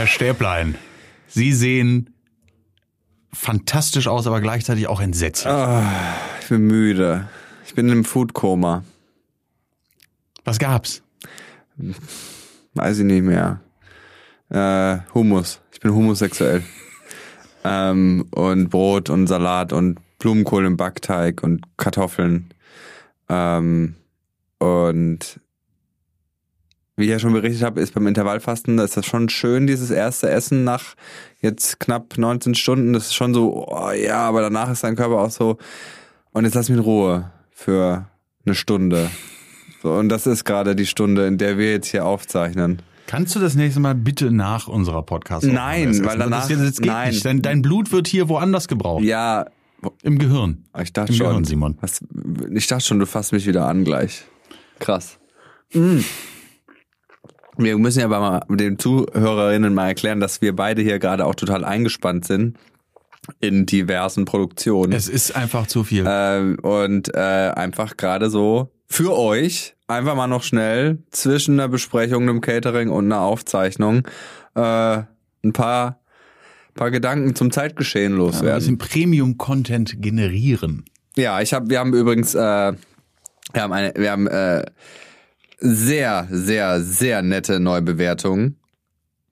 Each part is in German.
Herr Stäblein, Sie sehen fantastisch aus, aber gleichzeitig auch entsetzlich. Ich bin müde. Ich bin im Foodkoma. Was gab's? Weiß ich nicht mehr. Äh, Hummus. Ich bin homosexuell. ähm, und Brot und Salat und Blumenkohl im Backteig und Kartoffeln. Ähm, und wie ich ja schon berichtet habe, ist beim Intervallfasten, da ist das schon schön, dieses erste Essen nach jetzt knapp 19 Stunden. Das ist schon so, oh ja, aber danach ist dein Körper auch so, und jetzt lass mich in Ruhe für eine Stunde. So, und das ist gerade die Stunde, in der wir jetzt hier aufzeichnen. Kannst du das nächste Mal bitte nach unserer podcast Nein, weil danach- das, das geht nein. nicht. Dein, dein Blut wird hier woanders gebraucht. Ja, Im Gehirn. ich dachte Im schon. Gehirn, Simon. Was, ich dachte schon, du fasst mich wieder an gleich. Krass. Mm. Wir müssen ja aber mal den Zuhörerinnen mal erklären, dass wir beide hier gerade auch total eingespannt sind in diversen Produktionen. Es ist einfach zu viel. Ähm, und äh, einfach gerade so für euch einfach mal noch schnell zwischen einer Besprechung, einem Catering und einer Aufzeichnung äh, ein paar, paar Gedanken zum Zeitgeschehen ein loswerden. bisschen Premium-Content generieren. Ja, ich habe, wir haben übrigens, äh, wir haben eine, wir haben äh, sehr, sehr, sehr nette Neubewertungen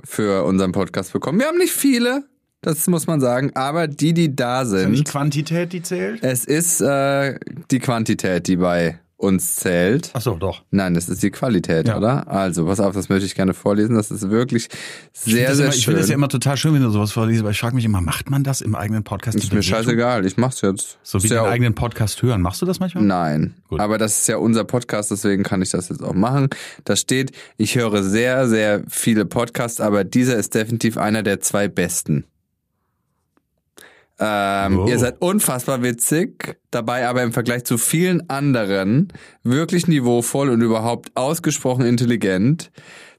für unseren Podcast bekommen. Wir haben nicht viele, das muss man sagen, aber die, die da Nicht sind, Quantität, die zählt? es ist äh, die Quantität, die bei uns zählt. Ach so, doch. Nein, das ist die Qualität, Ja. oder? Also, pass auf, das möchte ich gerne vorlesen. Das ist wirklich Ich sehr, sehr immer, ich schön. finde das ja immer total schön, wenn du sowas vorliest, aber ich frage mich immer, macht man das im eigenen Podcast? ist mir scheißegal, ich mach's jetzt. So wie Ist den ja eigenen Podcast hören. Machst du das manchmal? Nein. Gut. Aber das ist ja unser Podcast, deswegen kann ich das jetzt auch machen. Da steht, ich höre sehr, sehr viele Podcasts, aber dieser ist definitiv einer der zwei besten. Ähm, Oh. Ihr seid unfassbar witzig, dabei aber im Vergleich zu vielen anderen wirklich niveauvoll und überhaupt ausgesprochen intelligent.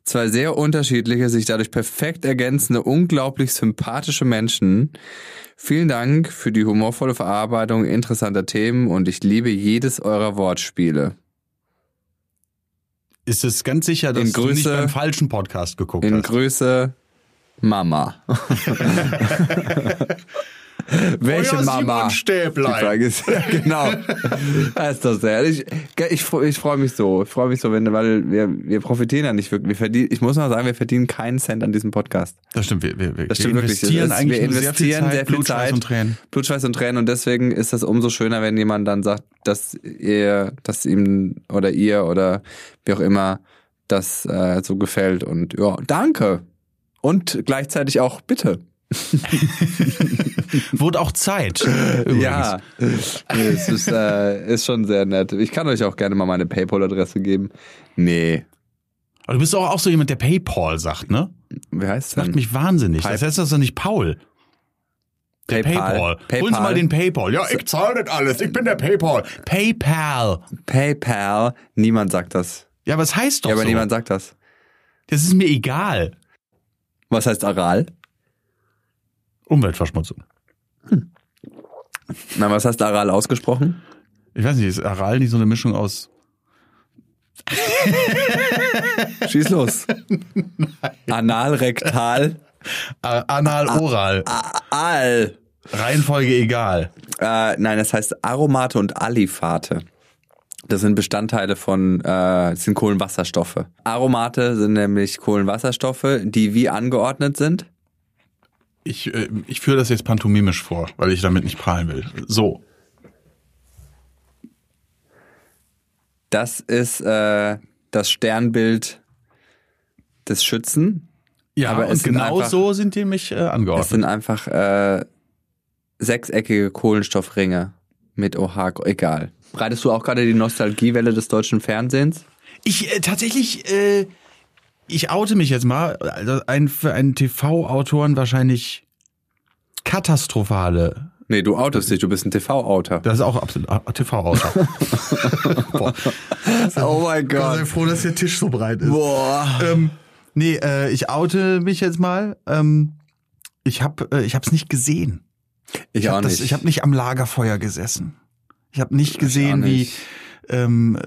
Zwei sehr unterschiedliche, sich dadurch perfekt ergänzende, unglaublich sympathische Menschen. Vielen Dank für die humorvolle Verarbeitung interessanter Themen und ich liebe jedes eurer Wortspiele. Ist es ganz sicher, dass In du nicht beim falschen Podcast geguckt In hast? Grüße, Mama. Welche Euer Mama? Stäblein. Die Frage ist, ja, genau. Das ist doch sehr. Ich, ich, ich freue mich so. Ich freue mich so, wenn, weil wir, wir profitieren ja nicht wirklich. Wir verdienen, ich muss mal sagen, wir verdienen keinen Cent an diesem Podcast. Das stimmt, wir, wir, wir Das stimmt wirklich. investieren eigentlich wir nur sehr viel investieren Zeit, sehr viel Blut, Schweiß Zeit. und Tränen. Blut, Schweiß und Tränen und deswegen ist das umso schöner, wenn jemand dann sagt, dass ihr, dass ihm oder ihr oder wie auch immer das äh, so gefällt und ja, danke. Und gleichzeitig auch bitte. Wurde auch Zeit. Übrigens. Ja, es ist, äh, ist schon sehr nett. Ich kann euch auch gerne mal meine PayPal-Adresse geben. Nee. Aber du bist auch, auch so jemand, der Paypal sagt, ne? Wie heißt Macht denn? mich wahnsinnig. Pay- Das heißt das doch nicht Paul. Der PayPal. Paypal. Holen Sie mal den Paypal. Ja, ich zahle das alles. Ich bin der Paypal. PayPal. PayPal. Niemand sagt das. Ja, was heißt doch ja, aber so? niemand sagt das. Das ist mir egal. Was heißt Aral? Umweltverschmutzung. Na, was heißt Aral ausgesprochen? Ich weiß nicht, ist Aral nicht so eine Mischung aus Schieß los. Anal, rektal, A- Anal, Oral. Al. Reihenfolge egal. Äh, nein, das heißt Aromate und Alifate. Das sind Bestandteile von, äh, das sind Kohlenwasserstoffe. Aromate sind nämlich Kohlenwasserstoffe, die wie angeordnet sind. Ich, äh, ich führe das jetzt pantomimisch vor, weil ich damit nicht prahlen will. So. Das ist äh, das Sternbild des Schützen. Ja, Aber es und genau einfach- so sind die mich äh, Das angeordnet. sind einfach äh, sechseckige Kohlenstoffringe mit OH. Egal. Breitest du auch gerade die Nostalgiewelle des deutschen Fernsehens? Ich äh, tatsächlich, äh, ich oute mich jetzt mal. Also ein, für einen TV-Autoren wahrscheinlich katastrophale. Nee, du outest dich, du bist ein TV-Outer. Das ist auch absolut ah, TV-Autor. Boah. Oh mein Sei froh, dass der Tisch so breit ist. Boah. Ähm, nee, äh, ich oute mich jetzt mal. Ähm, ich habe äh, ich hab's nicht gesehen. Ich, Ich auch habe nicht. ich hab nicht am Lagerfeuer gesessen. Ich habe nicht gesehen, auch wie nicht. ähm,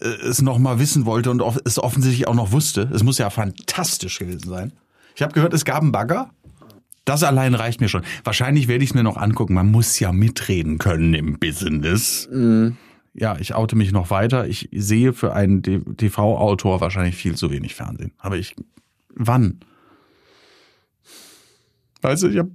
äh, es noch mal wissen wollte und es offensichtlich auch noch wusste. Es muss ja fantastisch gewesen sein. Ich habe gehört, es gab einen Bagger. Das allein reicht mir schon. Wahrscheinlich werde ich es mir noch angucken. Man muss ja mitreden können im Business. Ja, ich oute mich noch weiter. Ich sehe für einen TV-Autor wahrscheinlich viel zu wenig Fernsehen. Aber ich, wann? Weißt du, ich hab,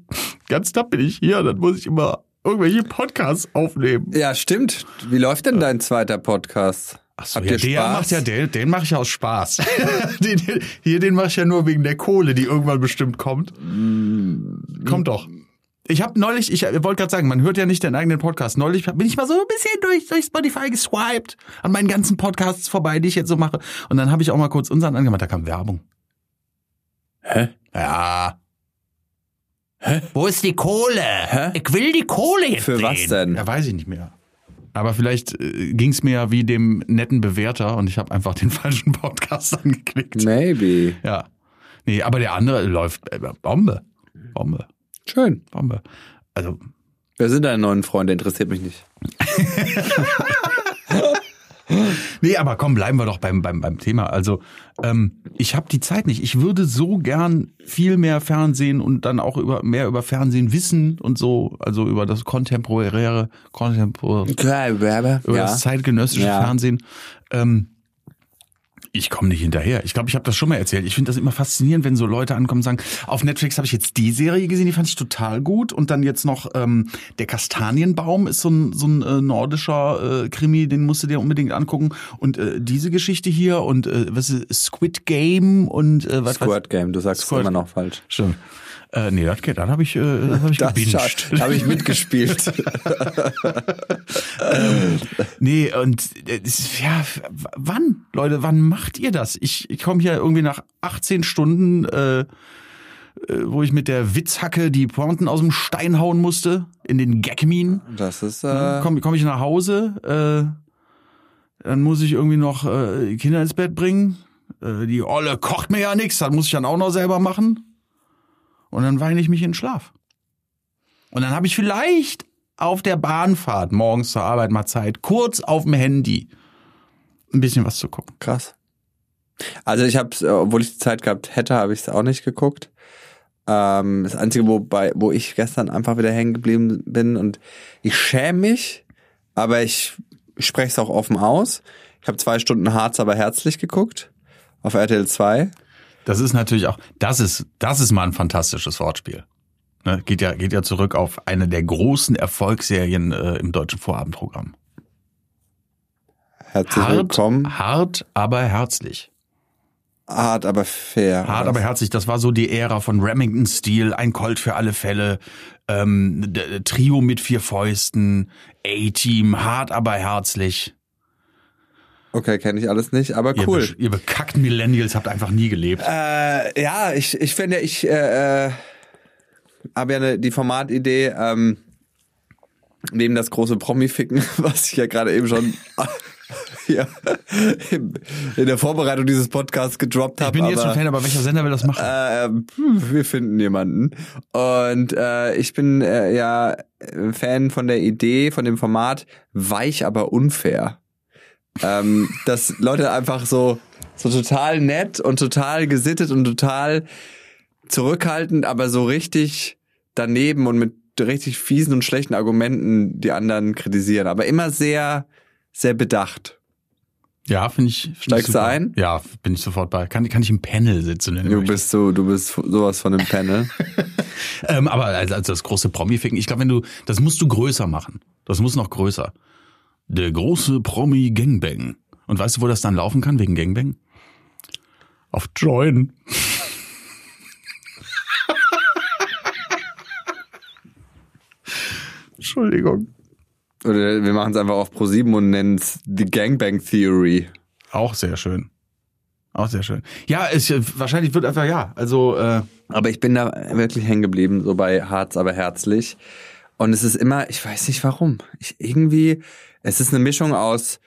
ganz Tag bin ich hier, dann muss ich immer irgendwelche Podcasts aufnehmen. Ja, stimmt. Wie läuft denn dein zweiter Podcast? Ach so, Habt ja, ihr der Spaß? macht ja, den, den mache ich ja aus Spaß. den, den, hier, den mache ich ja nur wegen der Kohle, die irgendwann bestimmt kommt. Kommt doch. Ich habe neulich, ich wollte gerade sagen, man hört ja nicht den eigenen Podcast. Neulich bin ich mal so ein bisschen durch, durch Spotify geswiped an meinen ganzen Podcasts vorbei, die ich jetzt so mache. Und dann habe ich auch mal kurz unseren angemacht, da kam Werbung. Hä? Ja. Hä? Wo ist die Kohle? Hä? Ich will die Kohle jetzt Für was sehen. denn? Ja, weiß ich nicht mehr. Aber vielleicht äh, ging's mir ja wie dem netten Bewerter und ich habe einfach den falschen Podcast angeklickt. Maybe. Ja. Nee, aber der andere läuft äh, Bombe. Bombe. Schön. Bombe. Also, Wer sind deine neuen Freunde? Interessiert mich nicht. nee, aber komm, bleiben wir doch beim, beim, beim Thema. Also, ähm, ich habe die Zeit nicht. Ich würde so gern viel mehr Fernsehen und dann auch über mehr über Fernsehen wissen und so, also über das kontemporäre, kontemporäre Okay, über Ja. das zeitgenössische Ja. Fernsehen. Ähm, ich komme nicht hinterher. Ich glaube, ich habe das schon mal erzählt. Ich finde das immer faszinierend, wenn so Leute ankommen und sagen, auf Netflix habe ich jetzt die Serie gesehen, die fand ich total gut. Und dann jetzt noch ähm, Der Kastanienbaum ist so ein, so ein äh, nordischer äh, Krimi, den musst du dir unbedingt angucken. Und äh, diese Geschichte hier und äh, was ist Squid Game und äh, was Squirt Game, du sagst es Squirt- immer noch falsch. Stimmt. Äh, nee, das geht. Dann habe ich, äh, hab ich Das gebinged. habe ich mitgespielt. Nee, und äh, ja, wann, Leute, wann macht ihr das? Ich, ich komme hier irgendwie nach 18 Stunden, äh, äh, wo ich mit der Witzhacke die Pointen aus dem Stein hauen musste, in den Gagmin. Das ist Dann äh, komme komm ich nach Hause, äh, dann muss ich irgendwie noch äh, Kinder ins Bett bringen. Äh, die Olle kocht mir ja nichts, das muss ich dann auch noch selber machen. Und dann weine ich mich in den Schlaf. Und dann habe ich vielleicht auf der Bahnfahrt morgens zur Arbeit mal Zeit, kurz auf dem Handy ein bisschen was zu gucken. krass. Also ich habe, obwohl ich die Zeit gehabt hätte, habe ich es auch nicht geguckt. Ähm, das Einzige, wobei, wo ich gestern einfach wieder hängen geblieben bin und ich schäme mich, aber ich spreche es auch offen aus. Ich habe zwei Stunden Harz, aber herzlich geguckt auf RTL 2. Das ist natürlich auch, das ist, das ist mal ein fantastisches Wortspiel. Ne, geht ja, geht ja zurück auf eine der großen Erfolgsserien äh, im deutschen Vorabendprogramm. Herzlich Hart, willkommen. hart, aber herzlich. Hart, aber fair. Hart, aber herzlich. Das war so die Ära von Remington Steel, ein Colt für alle Fälle, ähm, Trio mit vier Fäusten, A-Team, hart, aber herzlich. Okay, kenne ich alles nicht, aber Ihr, cool. be ihr bekackten Millennials habt einfach nie gelebt. Äh, ja, ich, ich finde, ich äh, äh, habe ja ne, die Formatidee, ähm, neben das große Promi-Ficken, was ich ja gerade eben schon ja, in der Vorbereitung dieses Podcasts gedroppt habe. ich bin jetzt aber, schon Fan, aber welcher Sender will das machen? äh, wir finden jemanden. Und äh, ich bin äh, ja äh, Fan von der Idee, von dem Format, weich aber unfair. Ähm, dass Leute einfach so, so total nett und total gesittet und total zurückhaltend, aber so richtig daneben und mit richtig fiesen und schlechten Argumenten die anderen kritisieren. Aber immer sehr, sehr bedacht. ja, finde ich. Find Steigst ich du ein? Ja, bin ich sofort bei. Kann, kann ich im Panel sitzen? Du möchtest. bist so, du bist sowas von einem Panel. Ähm, aber also, also das große Promi-Ficken, ich glaube, wenn du, das musst du größer machen. Das muss noch größer. Der große Promi-Gangbang. Und weißt du, wo das dann laufen kann wegen Gangbang? Auf Join. Entschuldigung. Oder wir machen es einfach auf Pro7 und nennen es die Gangbang Theory. Auch sehr schön. Auch sehr schön. Ja, es, wahrscheinlich wird einfach ja. Also äh, Aber ich bin da wirklich hängen geblieben, so bei Harz, aber herzlich. Und es ist immer, ich weiß nicht warum. Ich irgendwie, es ist eine Mischung aus,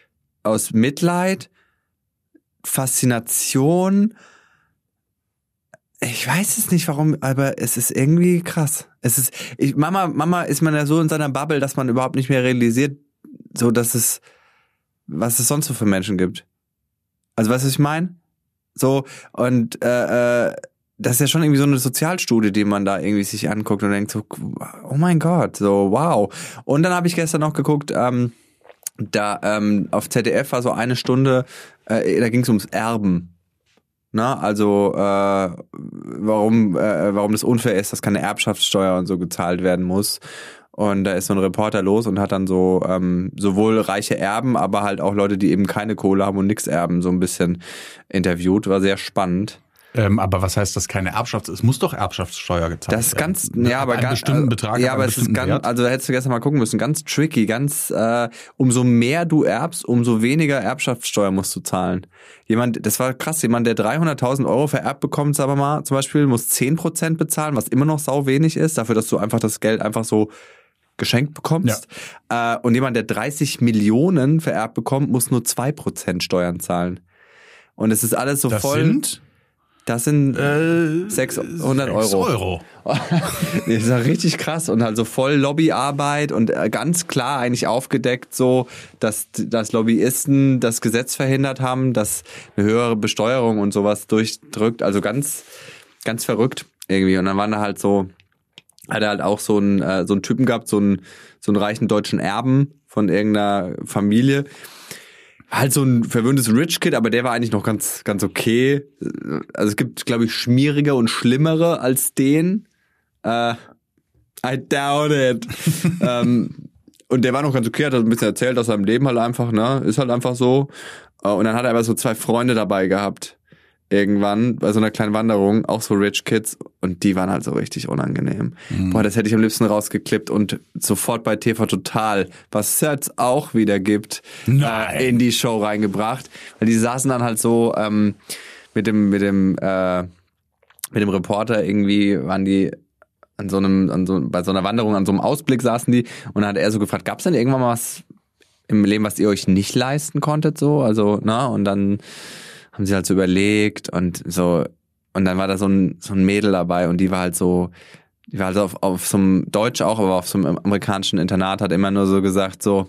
aus Mitleid, Faszination. Ich weiß es nicht warum, aber es ist irgendwie krass. Es ist, ich, Mama, Mama ist man ja so in seiner Bubble, dass man überhaupt nicht mehr realisiert, so dass es, was es sonst so für Menschen gibt. Also weißt du, was ich meine? So, und äh, äh, das ist ja schon irgendwie so eine Sozialstudie, die man da irgendwie sich anguckt und denkt so, oh mein Gott, so wow. Und dann habe ich gestern noch geguckt, ähm, da ähm, auf ZDF war so eine Stunde, äh, da ging es ums Erben. Na, also äh, warum, äh, warum das unfair ist, dass keine Erbschaftssteuer und so gezahlt werden muss. Und da ist so ein Reporter los und hat dann so ähm, sowohl reiche Erben, aber halt auch Leute, die eben keine Kohle haben und nichts erben, so ein bisschen interviewt. War sehr spannend. Ähm, aber was heißt das keine Erbschafts? Es muss doch Erbschaftssteuer gezahlt Das ist ganz, werden. ja, aber ganz, bestimmten Betrag. ja, ab aber es ist ganz, Wert. also da hättest du gestern mal gucken müssen, ganz tricky, ganz, äh, umso mehr du erbst, umso weniger Erbschaftssteuer musst du zahlen. Jemand, das war krass, jemand, der 300.000 Euro vererbt bekommt, sagen wir mal, zum Beispiel, muss 10% bezahlen, was immer noch sau wenig ist, dafür, dass du einfach das Geld einfach so geschenkt bekommst. Äh, und jemand, der 30 Millionen vererbt bekommt, muss nur 2% Steuern zahlen. Und es ist alles so das voll. sind das sind äh, 600 sechs Euro. Euro. Das ist ja richtig krass und halt so voll Lobbyarbeit und äh, ganz klar eigentlich aufgedeckt so, dass, dass Lobbyisten das Gesetz verhindert haben, dass eine höhere Besteuerung und sowas durchdrückt. Also ganz, ganz verrückt irgendwie. Und dann waren da halt so, hat er halt auch so einen, äh, so einen Typen gehabt, so einen, so einen reichen deutschen Erben von irgendeiner Familie. Halt so ein verwöhntes Rich Kid, aber der war eigentlich noch ganz, ganz okay. Also es gibt, glaube ich, schmierige und schlimmere als den. Äh, I doubt it. ähm, und der war noch ganz okay, hat ein bisschen erzählt aus seinem Leben halt einfach, ne? Ist halt einfach so. Äh, Und dann hat er aber so zwei Freunde dabei gehabt. Irgendwann bei so einer kleinen Wanderung, auch so Rich Kids, und die waren halt so richtig unangenehm. Boah, das hätte ich am liebsten rausgeklippt und sofort bei TV Total, was es jetzt auch wieder gibt, äh, in die Show reingebracht. Weil die saßen dann halt so ähm, mit dem, mit dem, äh, mit dem Reporter irgendwie waren die an so einem, an so, bei so einer Wanderung, an so einem Ausblick saßen die und dann hat er so gefragt, gab es denn irgendwann mal was im Leben, was ihr euch nicht leisten konntet, so? Also, na, und dann haben sie halt so überlegt und so, und dann war da so ein, so ein Mädel dabei und die war halt so, die war halt so auf, auf so einem Deutsch auch, aber auf so einem amerikanischen Internat hat immer nur so gesagt, so,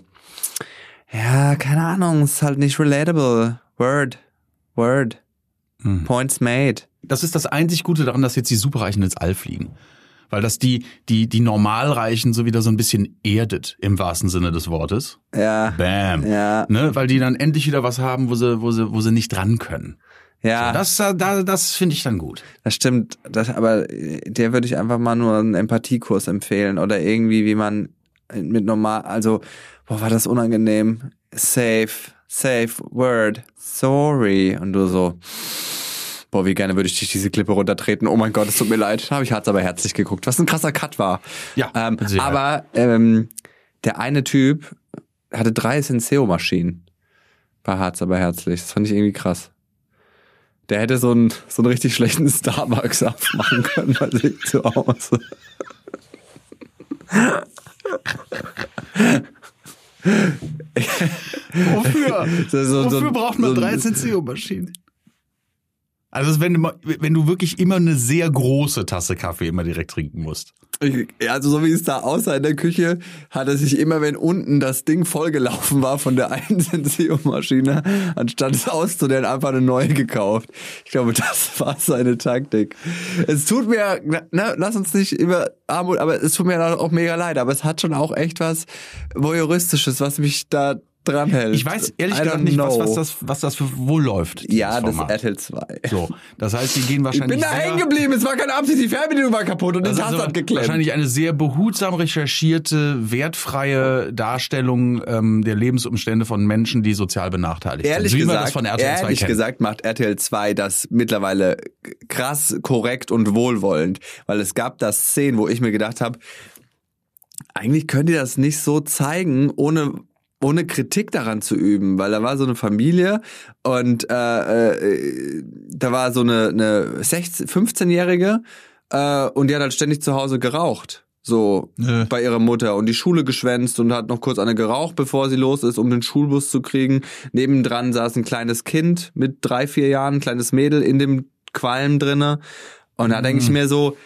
ja, keine Ahnung, ist halt nicht relatable. Word, word, Hm. points made. Das ist das einzig Gute daran, dass jetzt die Superreichen ins All fliegen. Weil das die, die, die Normalreichen so wieder so ein bisschen erdet, im wahrsten Sinne des Wortes. Ja, Bam. ja, Ne? Weil die dann endlich wieder was haben, wo sie, wo sie, wo sie nicht dran können. ja. Das, äh, da, das finde ich dann gut. Das stimmt, das, aber der würde ich einfach mal nur einen Empathiekurs empfehlen oder irgendwie, wie man mit normal, also, boah, war das unangenehm. Safe, safe, word, sorry. Und du so, boah, wie gerne würde ich dich diese Klippe runtertreten. Oh mein Gott, es tut mir leid. Da habe ich Harz aber herzlich geguckt, was ein krasser Cut war. Ja, ähm, aber ähm, der eine Typ hatte drei Senseo-Maschinen bei Harz aber herzlich. Das fand ich irgendwie krass. Der hätte so einen, so einen richtig schlechten Starbucks aufmachen können bei sich zu Hause. Wofür? So- so- so- Wofür braucht man so- 13 CO-Maschinen? Also wenn wenn du wirklich immer eine sehr große Tasse Kaffee immer direkt trinken musst. Also so wie es da aussah in der Küche, hat er sich immer, wenn unten das Ding vollgelaufen war von der einen Senseo-Maschine, anstatt es auszudehnen, einfach eine neue gekauft. Ich glaube, das war seine Taktik. Es tut mir, ne, lass uns nicht über Armut, aber es tut mir auch mega leid, aber es hat schon auch echt was Voyeuristisches, was mich da dran hält. Ich weiß ehrlich I gesagt nicht, was, was, das, was das für wohl läuft. Ja, das Format. RTL 2. So, das heißt, die gehen Ich wahrscheinlich bin da hängen geblieben, es war keine Absicht, die Fernbedienung war kaputt und Das hat geklemmt. wahrscheinlich eine sehr behutsam recherchierte, wertfreie Darstellung ähm, der Lebensumstände von Menschen, die sozial benachteiligt Ehrlich sind. Wie man gesagt, das von RTL 2 ehrlich kennt. gesagt macht RTL 2 das mittlerweile krass korrekt und wohlwollend, weil es gab da Szenen, wo ich mir gedacht habe, eigentlich könnt ihr das nicht so zeigen, ohne ohne Kritik daran zu üben, weil da war so eine Familie und äh, äh, da war so eine, eine 16, 15-Jährige äh, und die hat halt ständig zu Hause geraucht. So Nö. bei ihrer Mutter und die Schule geschwänzt und hat noch kurz eine geraucht, bevor sie los ist, um den Schulbus zu kriegen. Nebendran saß ein kleines Kind mit drei, vier Jahren, ein kleines Mädel in dem Qualm drinne. Und da denke ich mir so,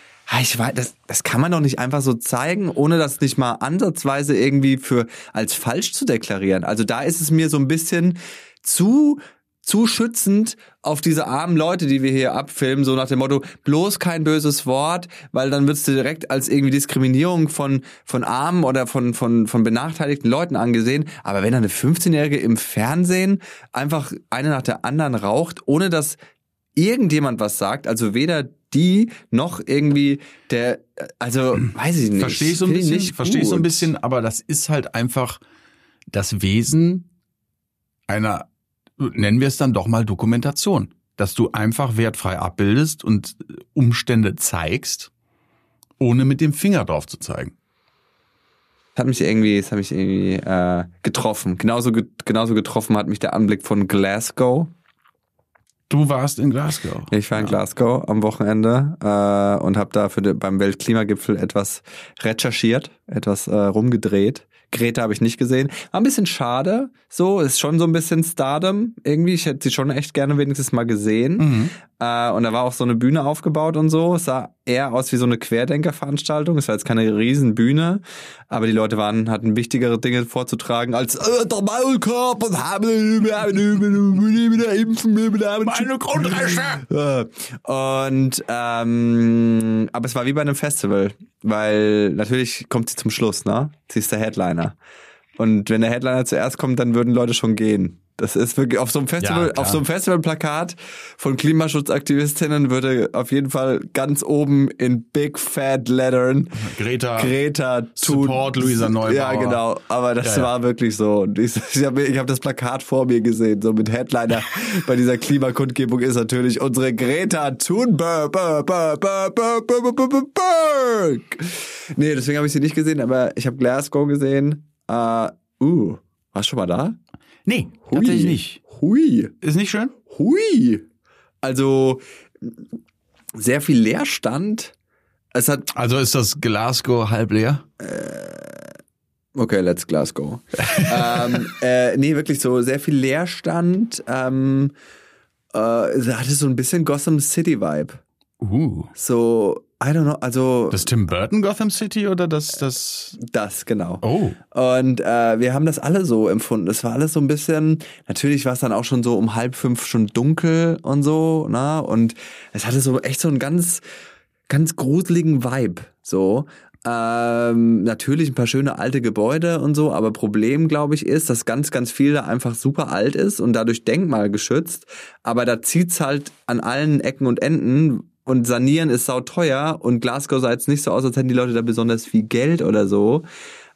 ich weiß, das, das kann man doch nicht einfach so zeigen, ohne das nicht mal ansatzweise irgendwie für als falsch zu deklarieren. Also da ist es mir so ein bisschen zu zu schützend auf diese armen Leute, die wir hier abfilmen, so nach dem Motto, bloß kein böses Wort, weil dann wirst du direkt als irgendwie Diskriminierung von, von armen oder von, von, von benachteiligten Leuten angesehen. Aber wenn eine 15-Jährige im Fernsehen einfach eine nach der anderen raucht, ohne dass irgendjemand was sagt, also weder die noch irgendwie der, also weiß ich nicht. Verstehe ich so ein Finde ich bisschen, verstehe ich so ein bisschen, aber das ist halt einfach das Wesen einer, nennen wir es dann doch mal Dokumentation. Dass du einfach wertfrei abbildest und Umstände zeigst, ohne mit dem Finger drauf zu zeigen. Das hat mich irgendwie, das hat mich irgendwie äh, getroffen. Genauso, ge genauso getroffen hat mich der Anblick von Glasgow. Du warst in Glasgow. Ich war in Glasgow am Wochenende äh, und habe da für de, beim Weltklimagipfel etwas recherchiert, etwas äh, rumgedreht. Greta habe ich nicht gesehen. War ein bisschen schade. So, ist schon so ein bisschen Stardom irgendwie. Ich hätte sie schon echt gerne wenigstens mal gesehen. Mhm. Äh, und da war auch so eine Bühne aufgebaut und so. Es sah eher aus wie so eine Querdenkerveranstaltung. Es war jetzt keine riesen Bühne, aber die Leute waren, hatten wichtigere Dinge vorzutragen als äh, der Maulkorb und haben meine Grundrechte. Und ähm, aber es war wie bei einem Festival, weil natürlich kommt sie zum Schluss, ne? Sie ist der Headliner. Und wenn der Headliner zuerst kommt, dann würden Leute schon gehen. Das ist wirklich auf so einem Festival, Ja, auf so einem Festivalplakat von Klimaschutzaktivistinnen würde auf jeden Fall ganz oben in big fat lettern Greta. Greta tut Support Luisa Neubauer. Ja, genau. Aber das Ja, ja. war wirklich so. Und ich, ich habe ich hab das Plakat vor mir gesehen, so mit Headliner bei dieser Klimakundgebung ist natürlich unsere Greta Thunberg. Nee, deswegen habe ich sie nicht gesehen, aber ich habe Glasgow gesehen. Uh, uh, warst du schon mal da? Nee, Hui. tatsächlich nicht. Hui. Ist nicht schön? Hui. Also sehr viel Leerstand. Es hat Also ist das Glasgow halb leer? Okay, let's Glasgow. ähm, äh, nee, wirklich so sehr viel Leerstand. Ähm, äh, hatte so ein bisschen Gotham City Vibe. Uh. So, I don't know, also Das Tim Burton Gotham City oder das, das. das, genau. Oh. Und äh, wir haben das alle so empfunden. Es war alles so ein bisschen, natürlich war es dann auch schon so um halb fünf schon dunkel und so, ne? Und es hatte so echt so einen ganz, ganz gruseligen Vibe. So. Ähm, natürlich ein paar schöne alte Gebäude und so, aber Problem, glaube ich, ist, dass ganz, ganz viel da einfach super alt ist und dadurch denkmalgeschützt. Aber da zieht's halt an allen Ecken und Enden und sanieren ist sauteuer und Glasgow sah jetzt nicht so aus, als hätten die Leute da besonders viel Geld oder so.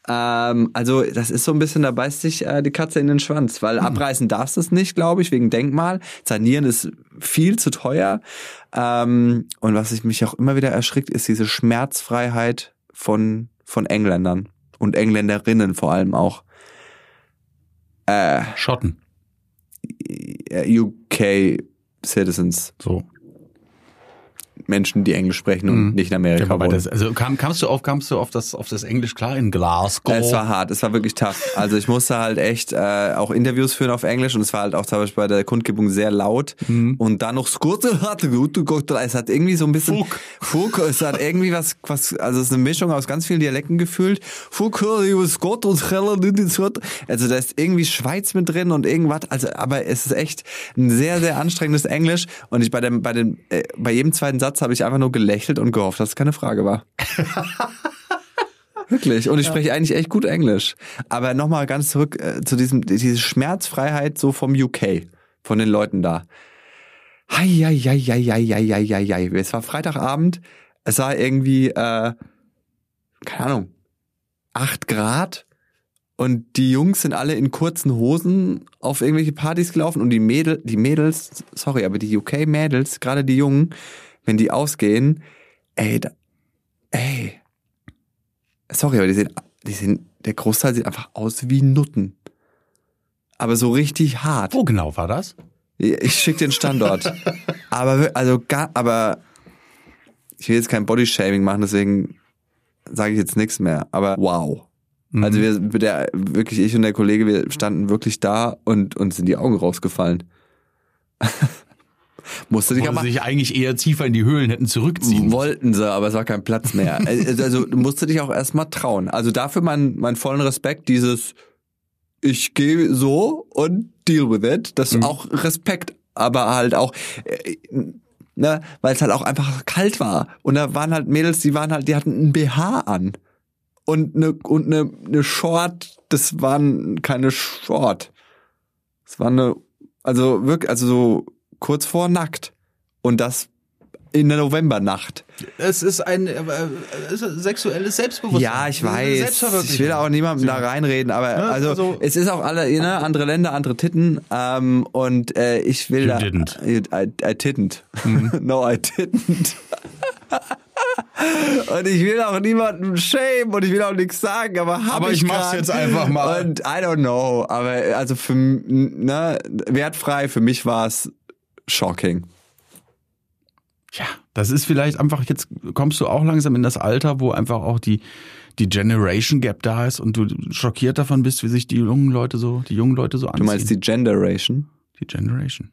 Ähm, also das ist so ein bisschen, da beißt sich äh, die Katze in den Schwanz, weil abreißen darfst du es nicht, glaube ich, wegen Denkmal. Sanieren ist viel zu teuer. Ähm, und was ich mich auch immer wieder erschrickt, ist diese Schmerzfreiheit von, von Engländern und Engländerinnen vor allem auch. Äh, Schotten. UK Citizens, So. Menschen, die Englisch sprechen und Mhm. nicht in Amerika Ja, das, also kam, kamst du auf, kamst du auf das, auf das Englisch klar in Glasgow? Es war hart, es war wirklich tough. Also ich musste halt echt äh, auch Interviews führen auf Englisch und es war halt auch zum Beispiel bei der Kundgebung sehr laut. Und dann noch Skurte hatte Gott, es hat irgendwie so ein bisschen Fuck. Fuck, es hat irgendwie was, was, also es ist eine Mischung aus ganz vielen Dialekten gefühlt. Fuck, Gott und Also da ist irgendwie Schweiz mit drin und irgendwas. Also, aber es ist echt ein sehr, sehr anstrengendes Englisch. Und ich bei dem, bei dem, äh, bei jedem zweiten Satz habe ich einfach nur gelächelt und gehofft, dass es keine Frage war. Wirklich. Und ich ja. spreche eigentlich echt gut Englisch. Aber nochmal ganz zurück äh, zu diesem, diese Schmerzfreiheit so vom UK, von den Leuten da. Hei, Es war Freitagabend, es war irgendwie, äh, keine Ahnung, acht Grad und die Jungs sind alle in kurzen Hosen auf irgendwelche Partys gelaufen und die Mädel, die Mädels, sorry, aber die UK-Mädels, gerade die Jungen, wenn die ausgehen, ey, da, ey, sorry, aber die sehen, die sehen, der Großteil sieht einfach aus wie Nutten. Aber so richtig hart. Wo genau war das? Ich schick den Standort. aber also gar, aber ich will jetzt kein Bodyshaming machen, deswegen sage ich jetzt nichts mehr. Aber wow. Mhm. Also wir, der, wirklich ich und der Kollege, wir standen wirklich da und uns sind die Augen rausgefallen. Musste dich Wo aber sich eigentlich eher tiefer in die Höhlen hätten zurückziehen. wollten sie, aber es war kein Platz mehr. Also also du musst dich auch erstmal trauen. Also dafür mein, mein vollen Respekt, dieses ich gehe so und deal with it. Das ist auch Respekt, aber halt auch, äh, ne, weil es halt auch einfach kalt war. Und da waren halt Mädels, die waren halt, die hatten ein BH an. Und eine, und eine, eine Short, das waren keine Short. Es war eine, also wirklich, also so kurz vor nackt. Und das in der Novembernacht. Es ist ein äh, äh, sexuelles Selbstbewusstsein. Ja, ich Eine weiß. Ich will auch niemandem da reinreden, aber Ja, also, also- es ist auch alle, ne, andere Länder, andere Titten. Ähm, und äh, ich will You da. didn't. Mhm. I, I didn't. no, I didn't. und ich will auch niemanden shame und ich will auch nichts sagen, aber hab Aber ich mach's grad. jetzt einfach mal. Und I don't know, aber also für ne, wertfrei für mich war es shocking. Ja, das ist vielleicht einfach, jetzt kommst du auch langsam in das Alter, wo einfach auch die, die Generation Gap da ist und du schockiert davon bist, wie sich die jungen Leute so, die jungen Leute so Du anziehen. meinst die Generation? die Generation.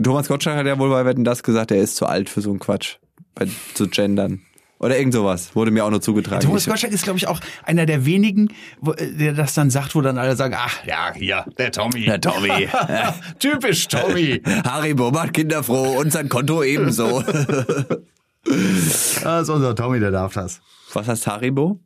Thomas Gottschalk hat ja wohl bei Wetten das gesagt, er ist zu alt für so einen Quatsch. Bei, zu gendern. Oder irgend sowas. Wurde mir auch noch zugetragen. Thomas Gottschalk ist, glaube ich, auch einer der wenigen, wo, äh, der das dann sagt, wo dann alle sagen, ach ja, hier, der Tommy. Der Tommy. Typisch Tommy. Haribo macht Kinder froh und sein Konto ebenso. Das ist unser Tommy, der darf das. Was heißt Haribo?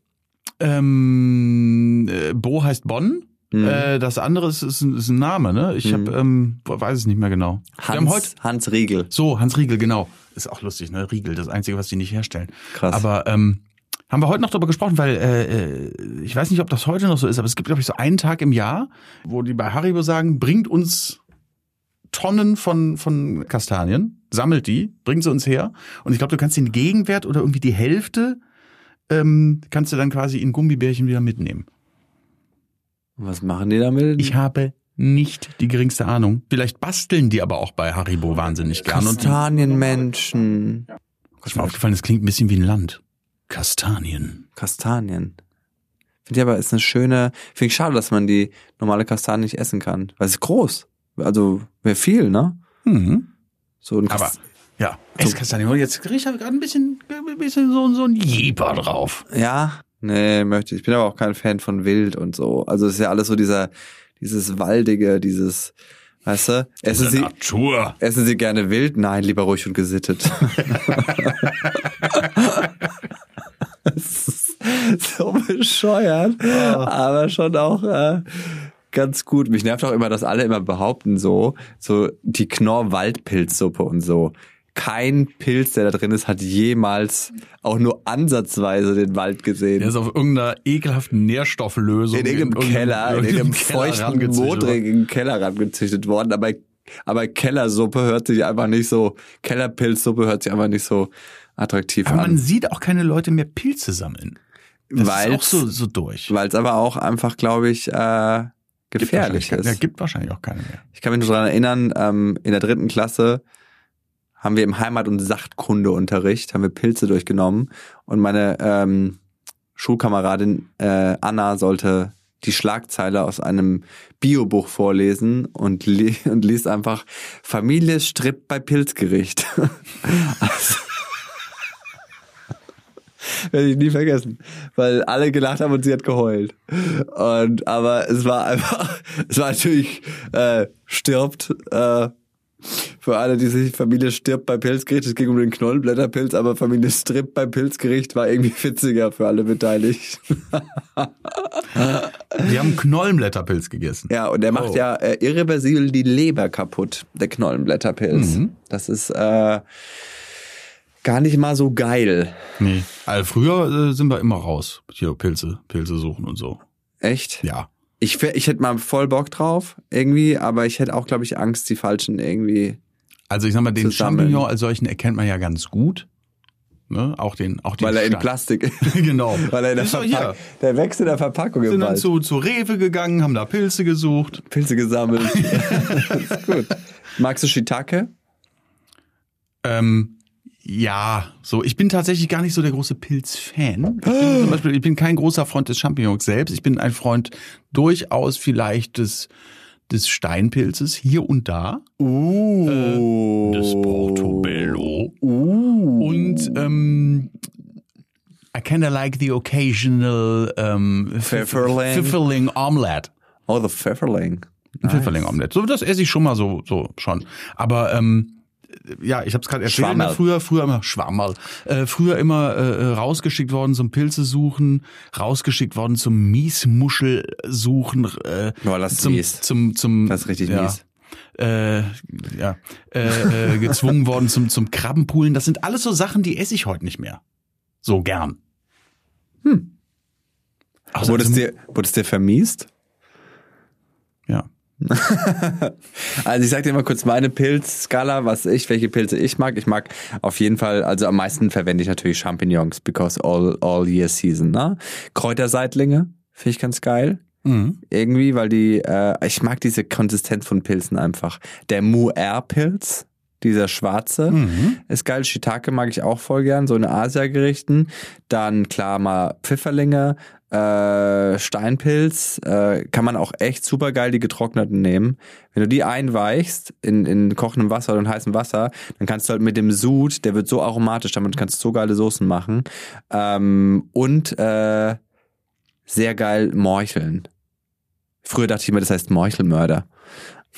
Ähm, äh, Bo heißt Bonn. Mhm. Äh, das andere ist, ist, ein, ist ein Name, ne? Ich hab, ähm, weiß es nicht mehr genau. Wir haben heute Hans, Hans Riegel. so Hans Riegel, genau. Ist auch lustig, ne? Riegel, das einzige, was die nicht herstellen. Krass. Aber ähm, haben wir heute noch drüber gesprochen, weil äh, äh, ich weiß nicht, ob das heute noch so ist, aber es gibt glaube ich so einen Tag im Jahr, wo die bei Haribo sagen, bringt uns Tonnen von von Kastanien, sammelt die, bringt sie uns her und ich glaube, du kannst den Gegenwert oder irgendwie die Hälfte ähm, kannst du dann quasi in Gummibärchen wieder mitnehmen. Was machen die damit? Ich habe nicht die geringste Ahnung. Vielleicht basteln die aber auch bei Haribo wahnsinnig gern. Kastanienmenschen. ist mir aufgefallen, das klingt ein bisschen wie ein Land. Kastanien. Kastanien. Finde ich aber, ist eine schöne, finde ich schade, dass man die normale Kastanie nicht essen kann. Weil es ist groß. Also, wäre viel, ne? Mhm. So ein Aber Kast ja, Esskastanien. Und jetzt riecht er gerade ein bisschen, ein bisschen so, so ein Jeeper drauf. Ja, nee, möchte ich. Ich bin aber auch kein Fan von Wild und so. Also es ist ja alles so dieser, dieses Waldige, dieses, weißt du? Essen Sie, Natur. essen Sie gerne wild? Nein, lieber ruhig und gesittet. so bescheuert, aber schon auch äh, ganz gut. Mich nervt auch immer, dass alle immer behaupten so, so die Knorr-Waldpilzsuppe und so. Kein Pilz, der da drin ist, hat jemals auch nur ansatzweise den Wald gesehen. Der ist auf irgendeiner ekelhaften Nährstofflösung. in irgendeinem Keller, in irgendeinem feuchten, modrigen Keller rangezüchtet worden. Aber, aber Kellersuppe hört sich einfach nicht so, Kellerpilzsuppe hört sich einfach nicht so attraktiv Aber man an. sieht auch keine Leute mehr Pilze sammeln. Ist auch so, so durch. Weil es aber auch einfach, glaube ich, äh, Gibt gefährlich wahrscheinlich keine- Ja, ist. gibt wahrscheinlich auch keine mehr. Ich kann mich nur daran erinnern, ähm, in der dritten Klasse haben wir im Heimat- und Sachtkundeunterricht, haben wir Pilze durchgenommen und meine ähm, Schulkameradin äh, Anna sollte die Schlagzeile aus einem Biobuch vorlesen und, li und liest einfach Familie strippt bei Pilzgericht. also, werde ich nie vergessen, weil alle gelacht haben und sie hat geheult. Und aber es war einfach, es war natürlich äh, stirbt äh, für alle, die sich Familie stirbt bei Pilzgericht. Es ging um den Knollenblätterpilz, aber Familie strippt bei Pilzgericht war irgendwie witziger für alle beteiligt. Die haben Knollenblätterpilz gegessen. Ja, und er macht Oh. ja äh, irreversibel die Leber kaputt, der Knollenblätterpilz. Mhm. Das ist äh, gar nicht mal so geil. Nee. Also früher äh, sind wir immer raus. Hier Pilze, Pilze suchen und so. Echt? Ja. Ich, ich hätte mal voll Bock drauf, irgendwie, aber ich hätte auch, glaube ich, Angst, die falschen irgendwie. Also ich sag mal, den. Champignon als solchen erkennt man ja ganz gut. Ne? Auch den, auch den Weil er in Stand. Plastik ist. genau. Weil er in der Verpackung. Der wächst in der Verpackung Sind im dann zu, zu Rewe gegangen, haben da Pilze gesucht. Pilze gesammelt. das ist gut. Magst du Shiitake? Ähm, ja, so. Ich bin tatsächlich gar nicht so der große Pilz-Fan. Ich bin, zum Beispiel, ich bin kein großer Freund des Champignons selbst. Ich bin ein Freund durchaus vielleicht des, des Steinpilzes hier und da. Uh. Des Portobello. Uh. Und ähm, I kinda like the occasional ähm, Pfifferling. Pfifferling Omelette. Oh, the Pfefferling. Ein Pfifferling-Omelett. So, das esse ich schon mal so, so schon. Aber ähm, ja, ich habe es gerade erzählt. ne. Früher, früher immer Schwammerl. Äh, früher immer äh, rausgeschickt worden zum Pilze suchen, rausgeschickt worden zum Miesmuschel suchen. Äh, Boah, das zum, mies. Zum, zum, Das ist richtig ja, mies. Äh, ja, äh, äh, gezwungen worden zum zum Krabbenpoolen. Das sind alles so Sachen, die esse ich heute nicht mehr. So gern. Hm. Also, Wurde es dir, wurde es dir vermiest? Also ich sag dir mal kurz meine Pilzskala, was ich, welche Pilze ich mag. Ich mag auf jeden Fall, also am meisten verwende ich natürlich Champignons, because all, all year season, ne? Kräuterseitlinge, finde ich ganz geil. Mhm. Irgendwie, weil die, äh, ich mag diese Konsistenz von Pilzen einfach. Der Muer-Pilz, dieser schwarze, Mhm. ist geil. Shiitake mag ich auch voll gern, so in Asia-Gerichten. Dann klar mal Pfifferlinge, äh, Steinpilz, äh, kann man auch echt super geil die getrockneten nehmen. Wenn du die einweichst in, in kochendem Wasser oder in heißem Wasser, dann kannst du halt mit dem Sud, der wird so aromatisch, damit kannst du so geile Soßen machen. Ähm, und äh, sehr geil Morcheln. Früher dachte ich immer, das heißt Morchelmörder.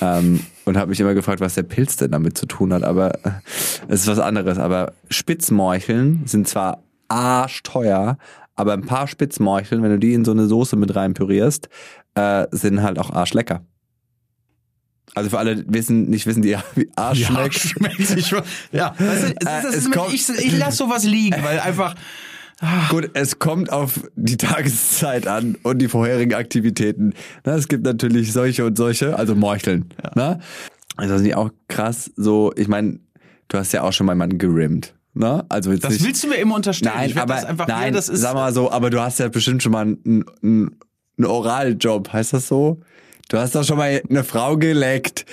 Ähm, und habe mich immer gefragt, was der Pilz denn damit zu tun hat. Aber äh, es ist was anderes. Aber Spitzmorcheln sind zwar arschteuer, aber ein paar Spitzmorcheln, wenn du die in so eine Soße mit rein pürierst, äh, sind halt auch arschlecker. Also für alle wissen, nicht wissen, die wie Arsch Ja, schmeckt. schmeckt. Ich, ja, weißt du, Äh, ist es immer- kommt- ich, ich lasse sowas liegen, weil einfach Gut, es kommt auf die Tageszeit an und die vorherigen Aktivitäten. Na, es gibt natürlich solche und solche, also Morcheln. Ne? Also das ist nicht auch krass. So, ich meine, du hast ja auch schon mal jemanden gerimmt. Ne? Also jetzt Das nicht, willst du mir immer unterstellen. Nein, aber das einfach, nein, ja, das ist, sag mal so, aber du hast ja bestimmt schon mal einen, einen, einen Oraljob, heißt das so? Du hast doch schon mal eine Frau geleckt.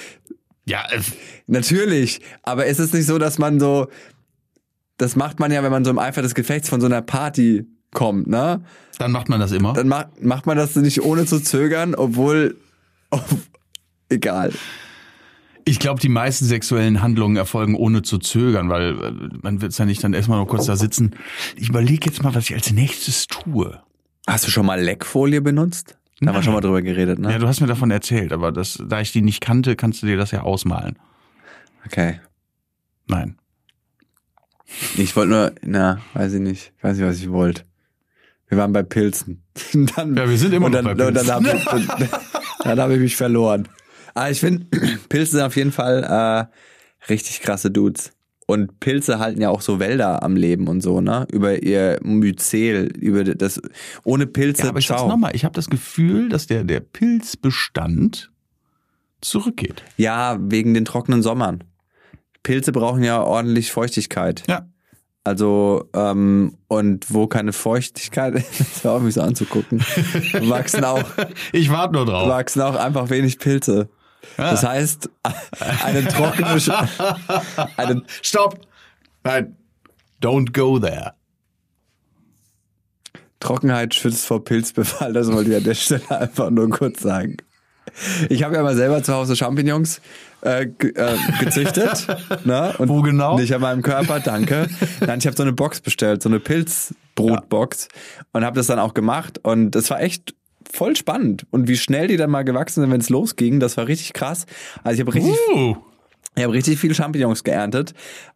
ja, äh, Natürlich, aber ist es nicht so, dass man so, das macht man ja, wenn man so im Eifer des Gefechts von so einer Party kommt, ne? dann macht man das immer. Dann macht, macht man das nicht ohne zu zögern, obwohl, egal. Ich glaube, die meisten sexuellen Handlungen erfolgen ohne zu zögern, weil äh, man wird ja nicht dann erstmal noch kurz da sitzen. Ich überlege jetzt mal, was ich als nächstes tue. Hast du schon mal Leckfolie benutzt? Da haben wir Nein. schon mal drüber geredet, ne? Ja, du hast mir davon erzählt, aber das, da ich die nicht kannte, kannst du dir das ja ausmalen. Okay. Nein. Ich wollte nur, na, weiß ich nicht. Ich weiß nicht, was ich wollte. Wir waren bei Pilzen. dann, Ja, wir sind immer und noch dann, bei Und dann Pilzen. habe ich, dann hab ich mich verloren. Aber ich finde, Pilze sind auf jeden Fall äh, richtig krasse Dudes. Und Pilze halten ja auch so Wälder am Leben und so, ne? Über ihr Myzel, über das, ohne Pilze, Ja, aber ich sag's nochmal, ich habe das Gefühl, dass der, der Pilzbestand zurückgeht. Ja, wegen den trockenen Sommern. Pilze brauchen ja ordentlich Feuchtigkeit. Ja. Also, ähm, und wo keine Feuchtigkeit ist, war auch mich so anzugucken, wachsen auch, Ich warte nur drauf. wachsen auch einfach wenig Pilze. Das heißt, eine trockene, eine, Stopp! Nein. Don't go there. Trockenheit schützt vor Pilzbefall, das wollte ich an der Stelle einfach nur kurz sagen. Ich habe ja mal selber zu Hause Champignons äh, äh, gezüchtet. ne? Und Wo genau? Nicht an meinem Körper, danke. Nein, ich habe so eine Box bestellt, so eine Pilzbrotbox und habe das dann auch gemacht und das war echt voll spannend. Und wie schnell die dann mal gewachsen sind, wenn es losging, das war richtig krass. Also ich habe richtig Uh. Ich habe richtig viel Champignons geerntet.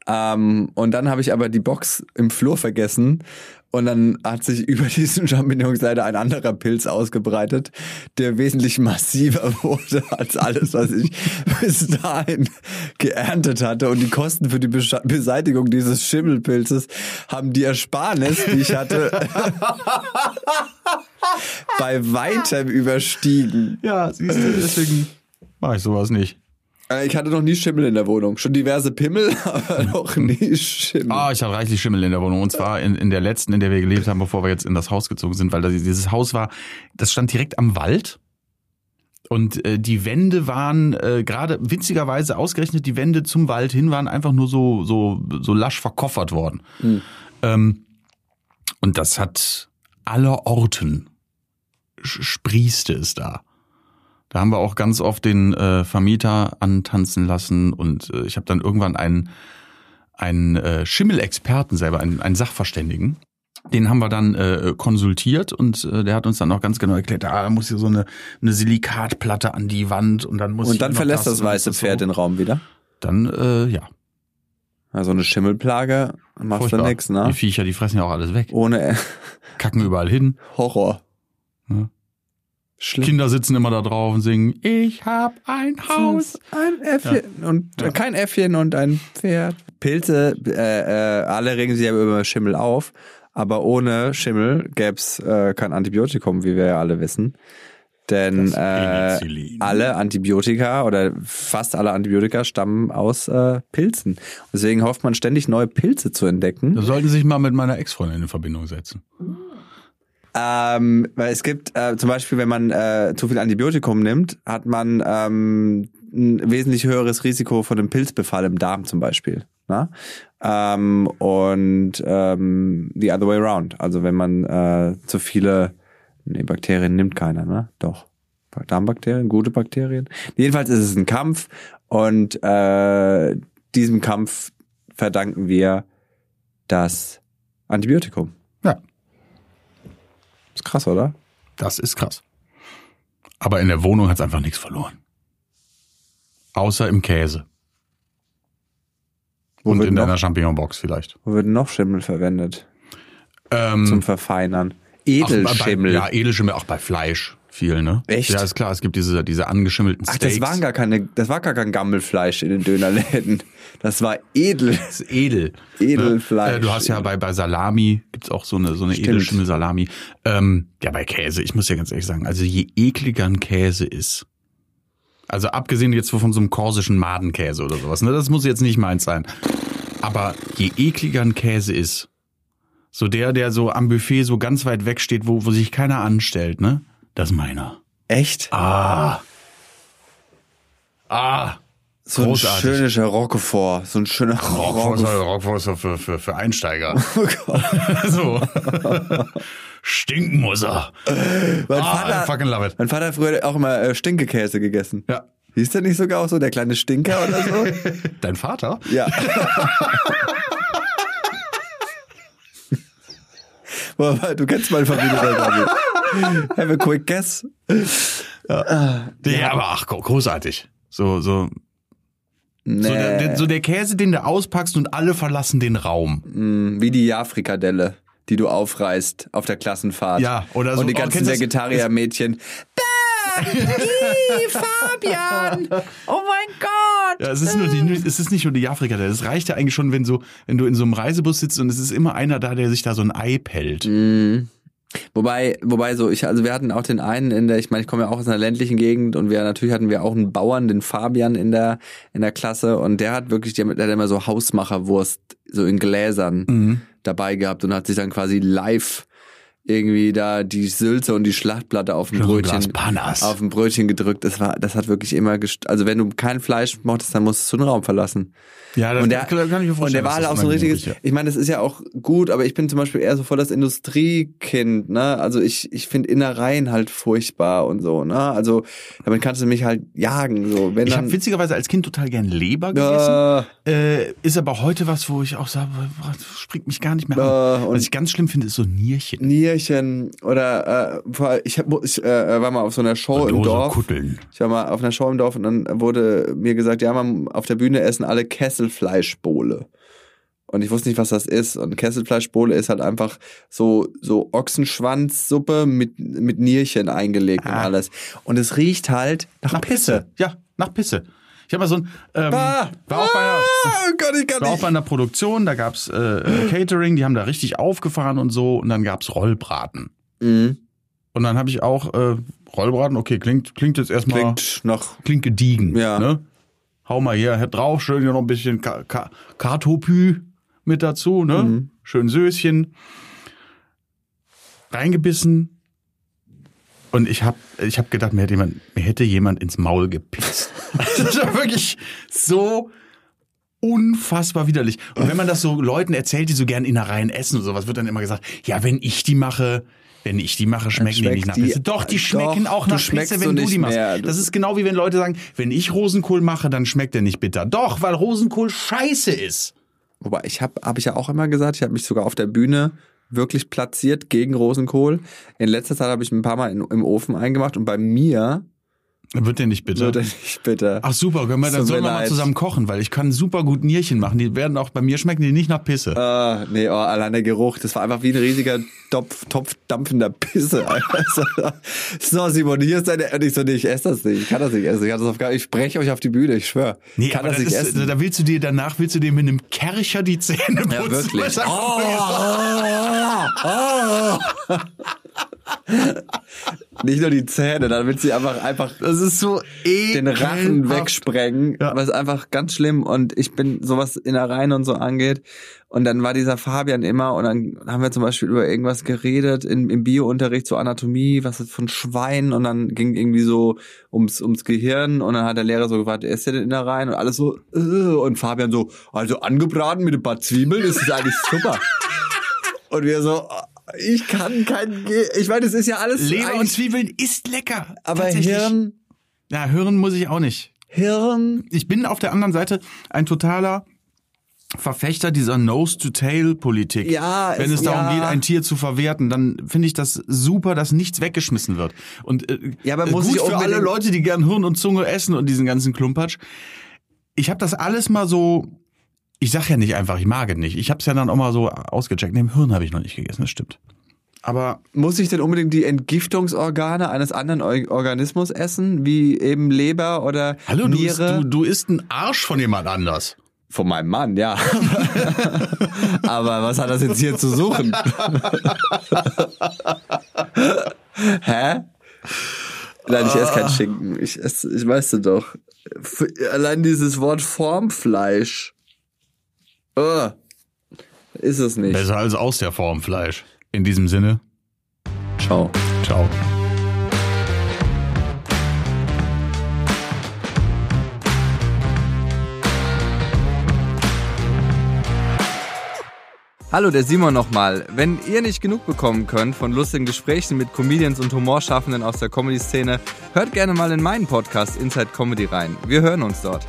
Ähm, und dann habe ich aber die Box im Flur vergessen. Und dann hat sich über diesen Champignons leider ein anderer Pilz ausgebreitet, der wesentlich massiver wurde als alles, was ich bis dahin geerntet hatte. Und die Kosten für die Besche- Beseitigung dieses Schimmelpilzes haben die Ersparnis, die ich hatte, bei weitem überstiegen. Ja, siehst du, deswegen mache ich sowas nicht. Äh, Ich hatte noch nie Schimmel in der Wohnung. Schon diverse Pimmel, aber noch nie Schimmel. Ah, ich hatte reichlich Schimmel in der Wohnung. Und zwar in, in der letzten, in der wir gelebt haben, bevor wir jetzt in das Haus gezogen sind, weil das, dieses Haus war, das stand direkt am Wald. Und äh, die Wände waren äh, gerade witzigerweise ausgerechnet, die Wände zum Wald hin waren einfach nur so, so, so lasch verkoffert worden. Ähm, und das hat aller Orten sprießte es da. Da haben wir auch ganz oft den äh, Vermieter antanzen lassen und äh, ich habe dann irgendwann einen, einen äh, Schimmelexperten selber, einen, einen Sachverständigen, Den haben wir dann äh, konsultiert und äh, der hat uns dann auch ganz genau erklärt, ah, da muss hier so eine, eine Silikatplatte an die Wand und dann muss Und dann verlässt das und weiße so. Pferd den Raum wieder. Dann, äh, ja. Also eine Schimmelplage machst du furchtbar. nix, ne? Die Viecher, die fressen ja auch alles weg. Ohne Kacken überall hin. Horror. Ja. Schlimm. Kinder sitzen immer da drauf und singen, ich hab ein Haus. Ein Äffchen und äh, kein Äffchen und ein Pferd. Pilze, äh, äh, alle regen sich ja über Schimmel auf, aber ohne Schimmel gäb's äh, kein Antibiotikum, wie wir ja alle wissen. Denn äh, alle Antibiotika oder fast alle Antibiotika stammen aus äh, Pilzen. Deswegen hofft man ständig neue Pilze zu entdecken. Da sollten Sie sich mal mit meiner Ex-Freundin in Verbindung setzen. Ähm, weil es gibt äh, zum Beispiel, wenn man äh, zu viel Antibiotikum nimmt, hat man ähm, ein wesentlich höheres Risiko von einem Pilzbefall im Darm zum Beispiel. Na? Ähm, und ähm, the other way around. Also wenn man äh, zu viele, nee, Bakterien nimmt keiner, ne? Doch. Darmbakterien, gute Bakterien. Jedenfalls ist es ein Kampf und äh, diesem Kampf verdanken wir das Antibiotikum. Ist krass, oder? das ist krass. Aber in der Wohnung hat's einfach nichts verloren. Außer im Käse. Wo und in noch- deiner Champignonbox vielleicht. Wo wird noch Schimmel verwendet? Ähm, Zum Verfeinern. Ach, bei- Edelschimmel. ja, Edelschimmel, auch bei Fleisch viel, ne? Echt? Ja, ist klar, es gibt diese, diese angeschimmelten Ach, Steaks. das waren gar keine, das war gar kein Gammelfleisch in den Dönerläden. Das war edel. Das ist edel. Edelfleisch. Äh, Du hast ja bei, bei Salami, gibt's auch so eine, so eine Stimmt. Edelschimmel-Salami. Ähm, ja, bei Käse, ich muss ja ganz ehrlich sagen, also je ekliger ein Käse ist, also abgesehen jetzt von so einem korsischen Madenkäse oder sowas, ne, das muss jetzt nicht meins sein. Aber je ekliger ein Käse ist, so der, der so am Buffet so ganz weit weg steht, wo, wo sich keiner anstellt, ne, das ist meiner. Echt? Ah. Ah. so ein großartig. schöner Roquefort. So ein schöner Roquefort. Rockford ist für, für, für Einsteiger. Oh Gott. so. Stinken muss er. Mein, Ah, I Vater, fucking love it. mein Vater hat früher auch immer äh, Stinkekäse gegessen. Ja. Hieß der nicht sogar auch so, der kleine Stinker oder so? Dein Vater? Ja. Du kennst meine Familie doch Have a quick guess. Nee, aber ach, gro- großartig. So, so, Nee. so, der, so der Käse, den du auspackst und alle verlassen den Raum. Mm, Wie die Ja-Frikadelle, die du aufreißt auf der Klassenfahrt. Ja, oder so- Und die oh, ganzen das? Vegetarier-Mädchen. Ih, Fabian! Oh mein Gott! Ja, es ist nur die, es ist nicht nur die Afrika, das reicht ja eigentlich schon, wenn so, wenn du in so einem Reisebus sitzt und es ist immer einer da, der sich da so ein Ei pellt. Mhm. Wobei, wobei so, ich, also wir hatten auch den einen in der, ich meine, ich komme ja auch aus einer ländlichen Gegend und wir natürlich hatten wir auch einen Bauern, den Fabian in der, in der Klasse und der hat wirklich, der, der hat immer so Hausmacherwurst, so in Gläsern Mhm. dabei gehabt und hat sich dann quasi live irgendwie da die Sülze und die Schlachtplatte auf dem Brötchen, auf dem Brötchen gedrückt. Das war, das hat wirklich immer, gest also wenn du kein Fleisch mochtest, dann musstest du den Raum verlassen. Ja, das Und der, kann ich mir vorstellen. und der war halt auch so ein richtiges, ich meine, das ist ja auch gut, aber ich bin zum Beispiel eher so voll das Industriekind, ne? Also ich, ich finde Innereien halt furchtbar und so, ne? Also damit kannst du mich halt jagen, so. Wenn Ich habe witzigerweise als Kind total gern Leber gegessen. äh, Äh, ist aber heute was, wo ich auch sage, springt mich gar nicht mehr Äh, an. Was ich ganz schlimm finde, ist so Nierchen. Nierchen oder äh, ich, hab, ich äh, war mal auf so einer Show im Dorf. Kutteln. Ich war mal auf einer Show im Dorf und dann wurde mir gesagt, ja, man, auf der Bühne essen alle Kesselfleischbowle. Und ich wusste nicht, was das ist. Und Kesselfleischbowle ist halt einfach so, so Ochsenschwanzsuppe mit, mit Nierchen eingelegt und Ah. alles. Und es riecht halt nach, Nach Pisse. Ja, nach Pisse. Ich habe mal so ein, ähm, Ah, war auch bei einer, oh Gott, ich kann war auch bei einer Produktion, da gab's äh, äh, Catering, die haben da richtig aufgefahren und so und dann gab's Rollbraten. Mhm. Und dann habe ich auch äh, Rollbraten, okay, klingt klingt jetzt erstmal klingt, nach, klingt gediegen, Ja. ne? Hau mal hier drauf, schön hier noch ein bisschen Ka Ka Kartopü mit dazu, ne? Mhm. Schön Söschen. Reingebissen. Und ich hab ich hab gedacht, mir hätte jemand mir hätte jemand ins Maul gepisst. das war wirklich so unfassbar widerlich. Und wenn man das so Leuten erzählt, die so gern Innereien essen und sowas, wird dann immer gesagt, ja, wenn ich die mache, wenn ich die mache, schmecken die nicht nach Pisse. Doch, die Doch, schmecken auch du nach Pisse, wenn du die machst. mehr. Das ist genau wie wenn Leute sagen, wenn ich Rosenkohl mache, dann schmeckt der nicht bitter. Doch, weil Rosenkohl scheiße ist. wobei ich habe hab ich ja auch immer gesagt, ich habe mich sogar auf der Bühne wirklich platziert gegen Rosenkohl. In letzter Zeit habe ich ein paar Mal in, im Ofen eingemacht und bei mir Wird der nicht bitter? wird er nicht bitter. Ach super, können wir, dann sollen wir mal zusammen kochen, weil ich kann super gut Nierchen machen. Die werden auch bei mir schmecken die nicht nach Pisse. Ah, nee, oh, allein der Geruch, das war einfach wie ein riesiger Topf, Topf dampfender Pisse. Also, so, Simon, hier ist deine, und ich so, nee, ich esse das nicht, ich kann das nicht essen, ich, kann das auf gar, ich spreche euch auf die Bühne, ich schwör. Nee, kann das das nicht ist, essen. da willst du dir danach willst du dir mit einem Kercher die Zähne putzen. Ja, wirklich. es einfach Oh, oh, oh. Nicht nur die Zähne, dann wird sie einfach, einfach Das ist so den Rachen wegsprengen, Ja. was einfach ganz schlimm. Und ich bin sowas Innereien und so angeht. Und dann war dieser Fabian immer und dann haben wir zum Beispiel über irgendwas geredet im, im Biounterricht zur Anatomie, was ist von Schweinen und dann ging irgendwie so ums, ums Gehirn. Und dann hat der Lehrer so gefragt, ist der denn Innereien? Und alles so und Fabian so, also angebraten mit ein paar Zwiebeln, das ist eigentlich super. Und wir so, ich kann kein, Ge- ich meine, das ist ja alles Leber und Zwiebeln ist lecker. aber. Hirn, Ja, hören muss ich auch nicht. Hirn, Ich bin auf der anderen Seite ein totaler Verfechter dieser Nose-to-Tail-Politik. Ja, Wenn es- es darum ja. geht, ein Tier zu verwerten, dann finde ich das super, dass nichts weggeschmissen wird. Und äh, Ja, aber muss gut ich für alle Leute, die gern Hirn und Zunge essen und diesen ganzen Klumpatsch. Ich habe das alles mal so, ich sag ja nicht einfach, ich mag es nicht. Ich habe es ja dann auch mal so ausgecheckt. Nee, Hirn habe ich noch nicht gegessen, das stimmt. Aber Muss ich denn unbedingt die Entgiftungsorgane eines anderen Organismus essen, wie eben Leber oder hallo, du, isst, Niere? du, du isst einen Arsch von jemand anders. Von meinem Mann, ja. Aber was hat das jetzt hier zu suchen? Hä? Nein, ich esse keinen Schinken. Ich esse, ich weiß du doch. Allein dieses Wort Formfleisch. Oh, ist es nicht. Besser als aus der Form Fleisch. In diesem Sinne, Ciao. ciao. Hallo, der Simon nochmal. Wenn ihr nicht genug bekommen könnt von lustigen Gesprächen mit Comedians und Humorschaffenden aus der Comedy-Szene, hört gerne mal in meinen Podcast Inside Comedy rein. Wir hören uns dort.